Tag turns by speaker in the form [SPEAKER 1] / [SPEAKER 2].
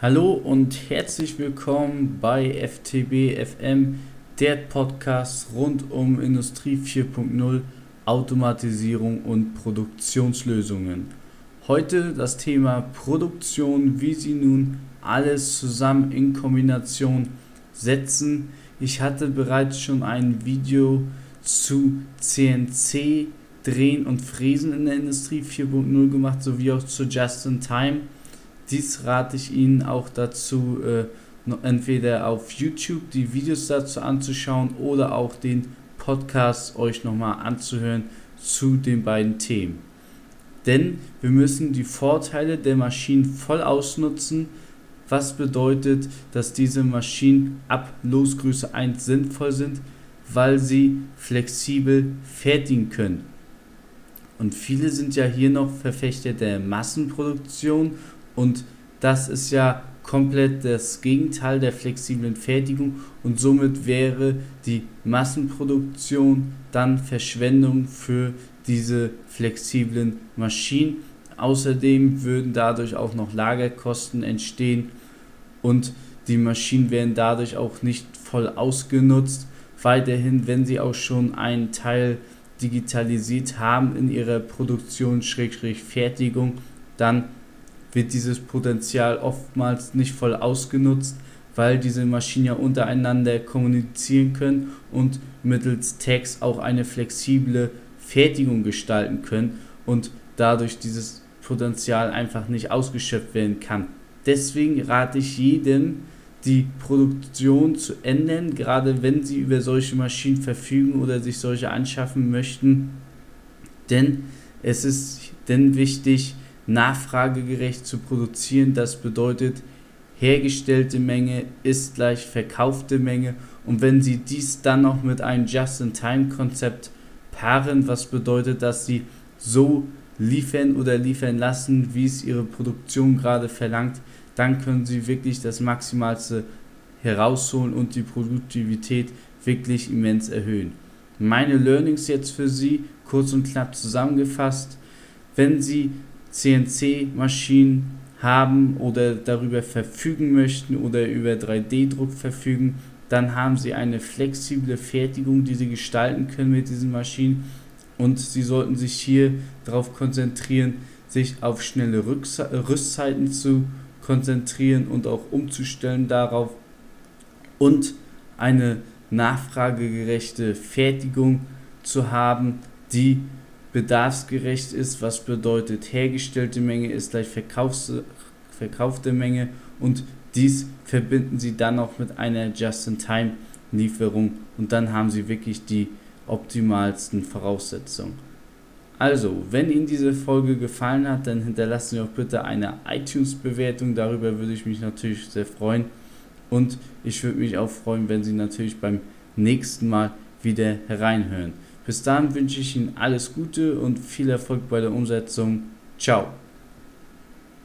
[SPEAKER 1] Hallo und herzlich willkommen bei FTB FM, der Podcast rund um Industrie 4.0, Automatisierung und Produktionslösungen. Heute das Thema Produktion, wie Sie nun alles zusammen in Kombination setzen. Ich hatte bereits schon ein Video zu CNC Drehen und Fräsen in der Industrie 4.0 gemacht, sowie auch zu Just in Time dies rate ich Ihnen auch dazu, äh, entweder auf YouTube die Videos dazu anzuschauen oder auch den Podcast euch nochmal anzuhören zu den beiden Themen. Denn wir müssen die Vorteile der Maschinen voll ausnutzen, was bedeutet, dass diese Maschinen ab Losgröße 1 sinnvoll sind, weil sie flexibel fertigen können. Und viele sind ja hier noch Verfechter der Massenproduktion und das ist ja komplett das Gegenteil der flexiblen Fertigung und somit wäre die Massenproduktion dann Verschwendung für diese flexiblen Maschinen. Außerdem würden dadurch auch noch Lagerkosten entstehen und die Maschinen werden dadurch auch nicht voll ausgenutzt. Weiterhin, wenn sie auch schon einen Teil digitalisiert haben in ihrer Produktion-Fertigung, dann wird dieses Potenzial oftmals nicht voll ausgenutzt, weil diese Maschinen ja untereinander kommunizieren können und mittels Tags auch eine flexible Fertigung gestalten können und dadurch dieses Potenzial einfach nicht ausgeschöpft werden kann. Deswegen rate ich jedem, die Produktion zu ändern, gerade wenn sie über solche Maschinen verfügen oder sich solche anschaffen möchten. Denn es ist denn wichtig, nachfragegerecht zu produzieren. Das bedeutet, hergestellte Menge ist gleich verkaufte Menge. Und wenn Sie dies dann noch mit einem Just-in-Time-Konzept paaren, was bedeutet, dass Sie so liefern oder liefern lassen, wie es Ihre Produktion gerade verlangt, dann können Sie wirklich das Maximalste herausholen und die Produktivität wirklich immens erhöhen. Meine Learnings jetzt für Sie, kurz und knapp zusammengefasst. Wenn Sie CNC-Maschinen haben oder darüber verfügen möchten oder über 3D-Druck verfügen, dann haben sie eine flexible Fertigung, die sie gestalten können mit diesen Maschinen. Und sie sollten sich hier darauf konzentrieren, sich auf schnelle Rüstzeiten zu konzentrieren und auch umzustellen darauf. Und eine nachfragegerechte Fertigung zu haben, die bedarfsgerecht ist, was bedeutet hergestellte Menge ist gleich verkaufte Menge und dies verbinden Sie dann auch mit einer Just-in-Time-Lieferung und dann haben Sie wirklich die optimalsten Voraussetzungen. Also, wenn Ihnen diese Folge gefallen hat, dann hinterlassen Sie auch bitte eine iTunes-Bewertung, darüber würde ich mich natürlich sehr freuen und ich würde mich auch freuen, wenn Sie natürlich beim nächsten Mal wieder hereinhören. Bis dahin wünsche ich Ihnen alles Gute und viel Erfolg bei der Umsetzung. Ciao.